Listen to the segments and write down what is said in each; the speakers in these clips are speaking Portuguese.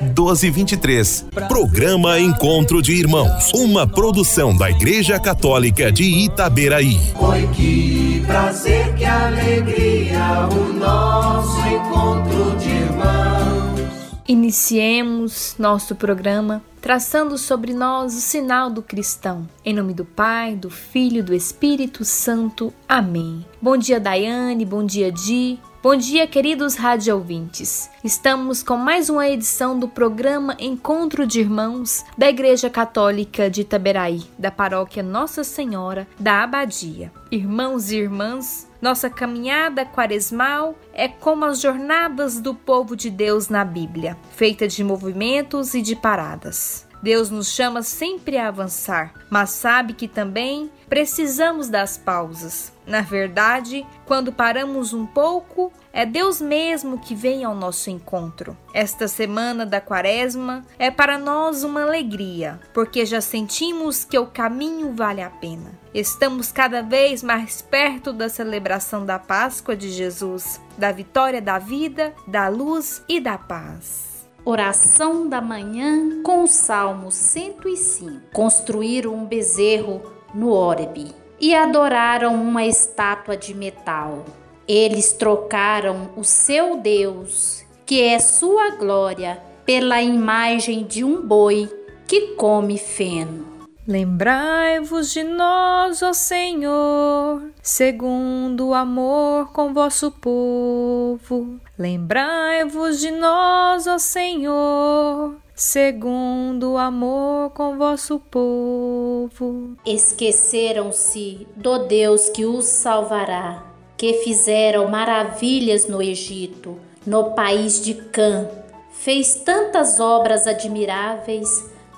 1223. Programa Encontro de Irmãos. Uma produção da Igreja Católica de Itaberaí. Oi, que prazer, que alegria, o nosso encontro de irmãos. Iniciemos nosso programa traçando sobre nós o sinal do cristão. Em nome do Pai, do Filho e do Espírito Santo. Amém. Bom dia, Daiane. Bom dia, Di. Bom dia, queridos rádio ouvintes. Estamos com mais uma edição do programa Encontro de Irmãos da Igreja Católica de Itaberaí, da paróquia Nossa Senhora da Abadia. Irmãos e irmãs, nossa caminhada quaresmal é como as jornadas do povo de Deus na Bíblia, feita de movimentos e de paradas. Deus nos chama sempre a avançar, mas sabe que também precisamos das pausas. Na verdade, quando paramos um pouco, é Deus mesmo que vem ao nosso encontro. Esta semana da Quaresma é para nós uma alegria, porque já sentimos que o caminho vale a pena. Estamos cada vez mais perto da celebração da Páscoa de Jesus, da vitória da vida, da luz e da paz. Oração da manhã com o Salmo 105. Construíram um bezerro no Oreb e adoraram uma estátua de metal. Eles trocaram o seu Deus, que é sua glória, pela imagem de um boi que come feno. Lembrai-vos de nós, ó Senhor, segundo o amor com vosso povo. Lembrai-vos de nós, ó Senhor, segundo o amor com vosso povo. Esqueceram-se do Deus que os salvará, que fizeram maravilhas no Egito, no país de Cã. Fez tantas obras admiráveis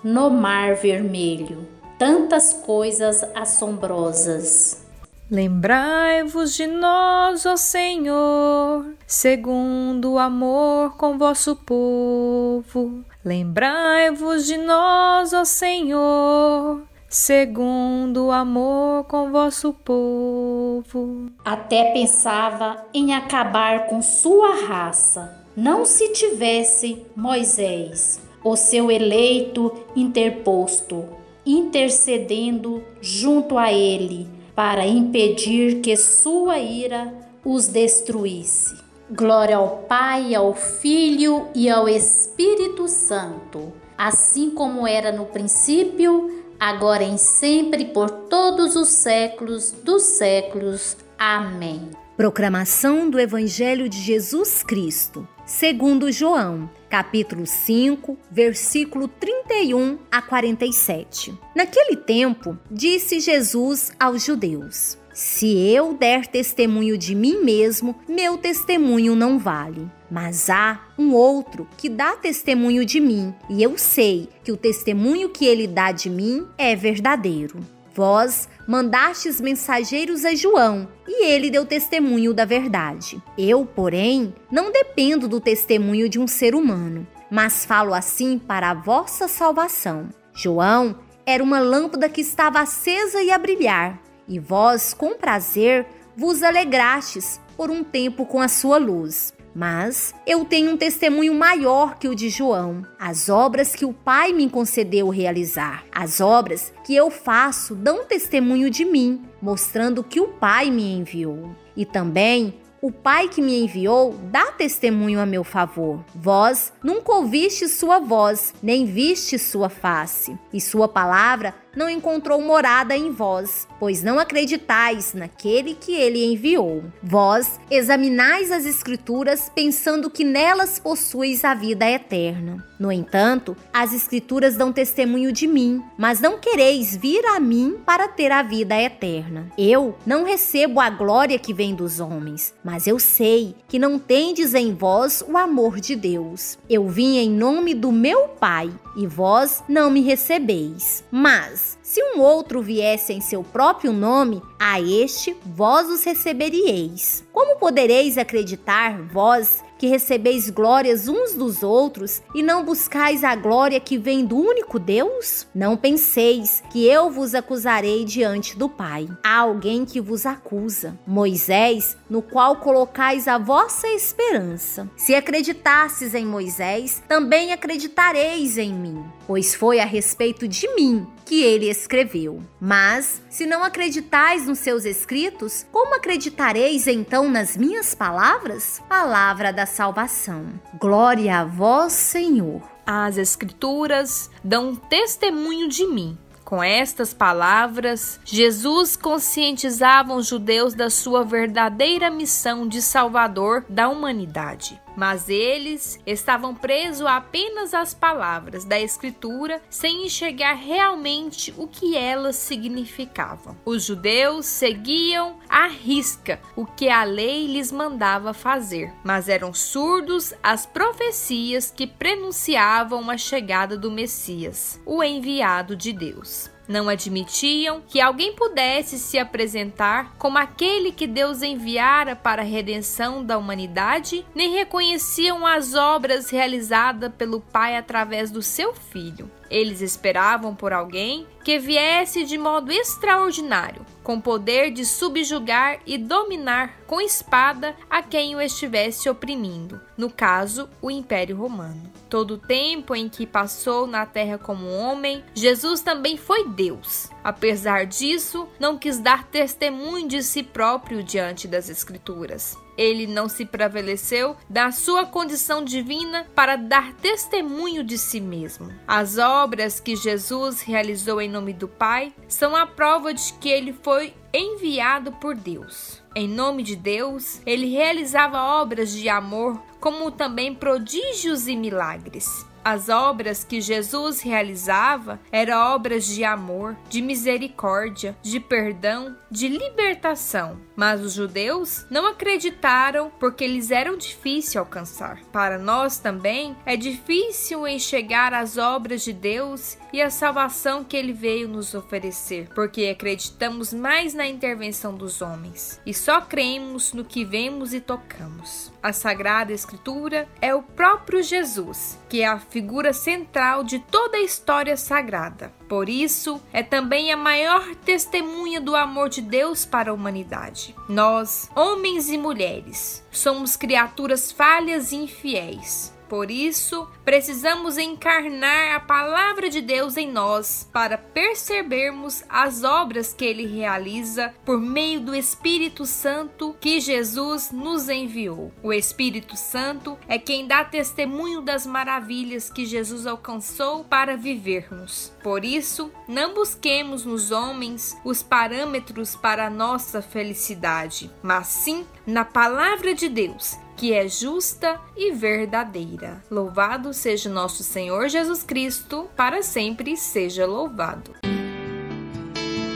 no Mar Vermelho tantas coisas assombrosas. Lembrai-vos de nós, ó Senhor, segundo o amor com vosso povo. Lembrai-vos de nós, ó Senhor, segundo o amor com vosso povo. Até pensava em acabar com sua raça, não se tivesse Moisés, o seu eleito interposto intercedendo junto a ele para impedir que sua ira os destruísse. Glória ao Pai, ao Filho e ao Espírito Santo, assim como era no princípio, agora e sempre, por todos os séculos dos séculos. Amém. Proclamação do Evangelho de Jesus Cristo, segundo João, capítulo 5, versículo 31 a 47. Naquele tempo, disse Jesus aos judeus: Se eu der testemunho de mim mesmo, meu testemunho não vale. Mas há um outro que dá testemunho de mim, e eu sei que o testemunho que ele dá de mim é verdadeiro. Vós mandastes mensageiros a João, e ele deu testemunho da verdade. Eu, porém, não dependo do testemunho de um ser humano, mas falo assim para a vossa salvação. João era uma lâmpada que estava acesa e a brilhar, e vós, com prazer, vos alegrastes por um tempo com a sua luz. Mas eu tenho um testemunho maior que o de João, as obras que o Pai me concedeu realizar. As obras que eu faço dão testemunho de mim, mostrando que o Pai me enviou. E também o Pai que me enviou dá testemunho a meu favor. Vós nunca ouviste sua voz, nem viste sua face, e sua palavra não encontrou morada em vós, pois não acreditais naquele que ele enviou. Vós examinais as Escrituras pensando que nelas possuis a vida eterna. No entanto, as Escrituras dão testemunho de mim, mas não quereis vir a mim para ter a vida eterna. Eu não recebo a glória que vem dos homens, mas eu sei que não tendes em vós o amor de Deus. Eu vim em nome do meu Pai e vós não me recebeis. Mas, se um outro viesse em seu próprio nome, a este vós os receberíeis. Como podereis acreditar, vós, que recebeis glórias uns dos outros e não buscais a glória que vem do único Deus? Não penseis que eu vos acusarei diante do Pai. Há alguém que vos acusa, Moisés, no qual colocais a vossa esperança. Se acreditasses em Moisés, também acreditareis em mim, pois foi a respeito de mim que ele escreveu. Mas, se não acreditais nos seus escritos, como acreditareis então nas minhas palavras? Palavra da salvação. Glória a vós, Senhor. As Escrituras dão testemunho de mim. Com estas palavras, Jesus conscientizava os judeus da sua verdadeira missão de salvador da humanidade mas eles estavam presos apenas às palavras da Escritura sem enxergar realmente o que elas significavam. Os judeus seguiam à risca o que a lei lhes mandava fazer, mas eram surdos às profecias que prenunciavam a chegada do Messias, o enviado de Deus não admitiam que alguém pudesse se apresentar como aquele que Deus enviara para a redenção da humanidade, nem reconheciam as obras realizadas pelo Pai através do seu Filho. Eles esperavam por alguém que viesse de modo extraordinário, com poder de subjugar e dominar com espada a quem o estivesse oprimindo, no caso, o Império Romano. Todo o tempo em que passou na terra como homem, Jesus também foi Deus. Apesar disso, não quis dar testemunho de si próprio diante das Escrituras ele não se prevaleceu da sua condição divina para dar testemunho de si mesmo. As obras que Jesus realizou em nome do Pai são a prova de que ele foi enviado por Deus. Em nome de Deus, ele realizava obras de amor, como também prodígios e milagres. As obras que Jesus realizava eram obras de amor, de misericórdia, de perdão, de libertação. Mas os judeus não acreditaram porque eles eram difíceis alcançar. Para nós também é difícil enxergar as obras de Deus e a salvação que ele veio nos oferecer, porque acreditamos mais na intervenção dos homens e só cremos no que vemos e tocamos. A Sagrada Escritura é o próprio Jesus, que é a figura central de toda a história sagrada. Por isso, é também a maior testemunha do amor de Deus para a humanidade. Nós, homens e mulheres, somos criaturas falhas e infiéis. Por isso, precisamos encarnar a palavra de Deus em nós para percebermos as obras que ele realiza por meio do Espírito Santo que Jesus nos enviou. O Espírito Santo é quem dá testemunho das maravilhas que Jesus alcançou para vivermos. Por isso, não busquemos nos homens os parâmetros para a nossa felicidade, mas sim na palavra de Deus que é justa e verdadeira. Louvado seja nosso Senhor Jesus Cristo, para sempre seja louvado.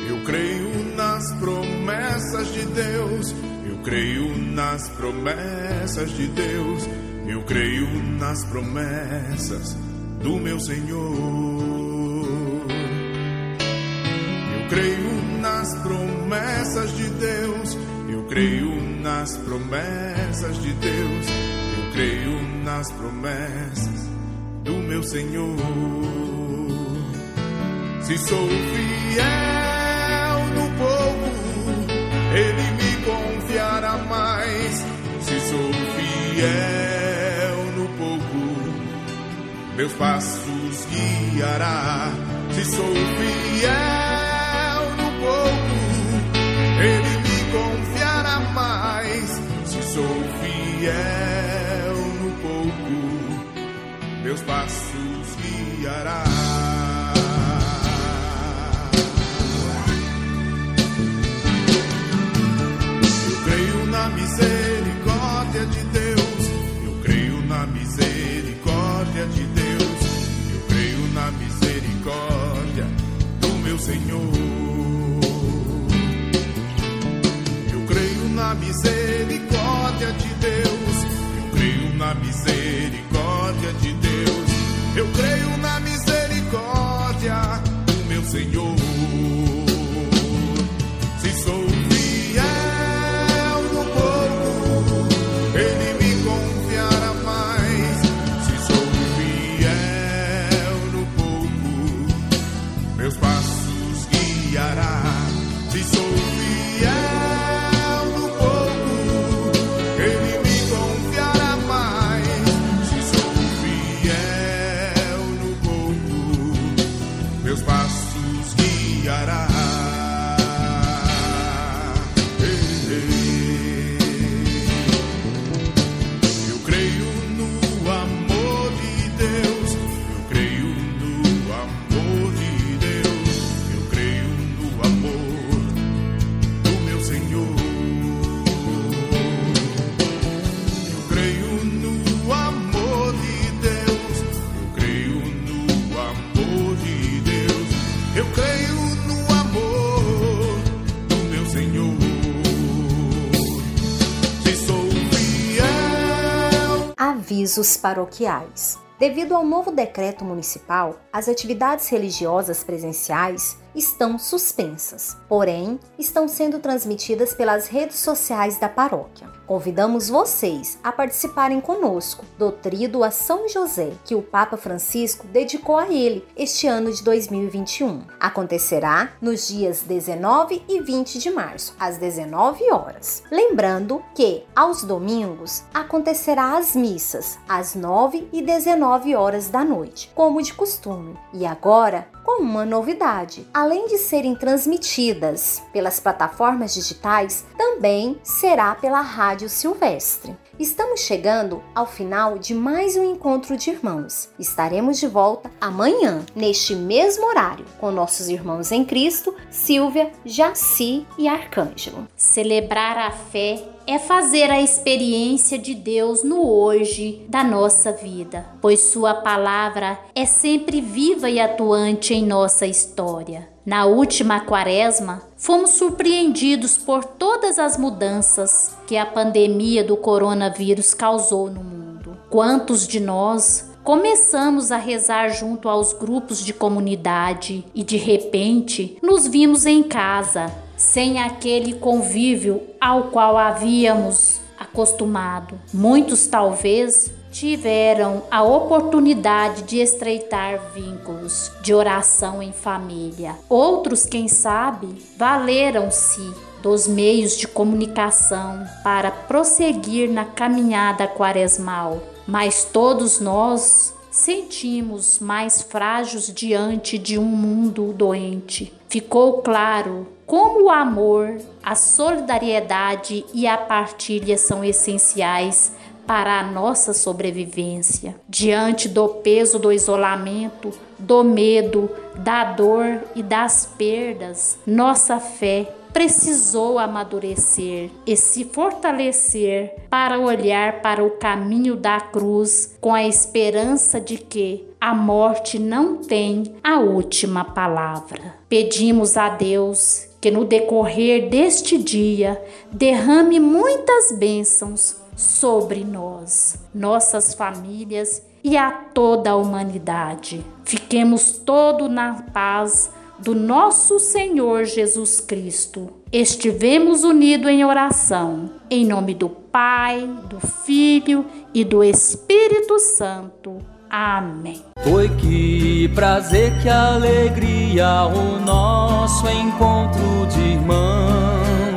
Eu creio nas promessas de Deus, eu creio nas promessas de Deus, eu creio nas promessas do meu Senhor. Eu creio nas promessas de Deus eu creio nas promessas de Deus, eu creio nas promessas do meu Senhor. Se sou fiel no pouco, Ele me confiará mais. Se sou fiel no pouco, meus passos guiará. Se sou fiel meus passos guiará. Eu creio no amor do meu Senhor. Se sou fiel. Avisos paroquiais. Devido ao novo decreto municipal, as atividades religiosas presenciais estão suspensas, porém, estão sendo transmitidas pelas redes sociais da paróquia. Convidamos vocês a participarem conosco do Tríduo a São José, que o Papa Francisco dedicou a ele este ano de 2021. Acontecerá nos dias 19 e 20 de março, às 19 horas. Lembrando que, aos domingos, acontecerá as missas, às 9 e 19 horas da noite, como de costume. E agora, com uma novidade. Além de serem transmitidas pelas plataformas digitais, também será pela Rádio Silvestre. Estamos chegando ao final de mais um encontro de irmãos. Estaremos de volta amanhã, neste mesmo horário, com nossos irmãos em Cristo, Silvia, Jaci e Arcângelo. Celebrar a fé é fazer a experiência de Deus no hoje da nossa vida, pois Sua palavra é sempre viva e atuante em nossa história. Na última quaresma, fomos surpreendidos por todas as mudanças que a pandemia do coronavírus causou no mundo. Quantos de nós Começamos a rezar junto aos grupos de comunidade e de repente nos vimos em casa, sem aquele convívio ao qual havíamos acostumado. Muitos talvez tiveram a oportunidade de estreitar vínculos de oração em família. Outros, quem sabe, valeram-se dos meios de comunicação para prosseguir na caminhada quaresmal. Mas todos nós sentimos mais frágeis diante de um mundo doente. Ficou claro como o amor, a solidariedade e a partilha são essenciais para a nossa sobrevivência. Diante do peso do isolamento, do medo, da dor e das perdas, nossa fé precisou amadurecer e se fortalecer para olhar para o caminho da cruz com a esperança de que a morte não tem a última palavra. Pedimos a Deus que no decorrer deste dia derrame muitas bênçãos sobre nós, nossas famílias e a toda a humanidade. Fiquemos todos na paz do nosso Senhor Jesus Cristo. Estivemos unidos em oração, em nome do Pai, do Filho e do Espírito Santo. Amém. Foi que prazer, que alegria o nosso encontro de irmãos.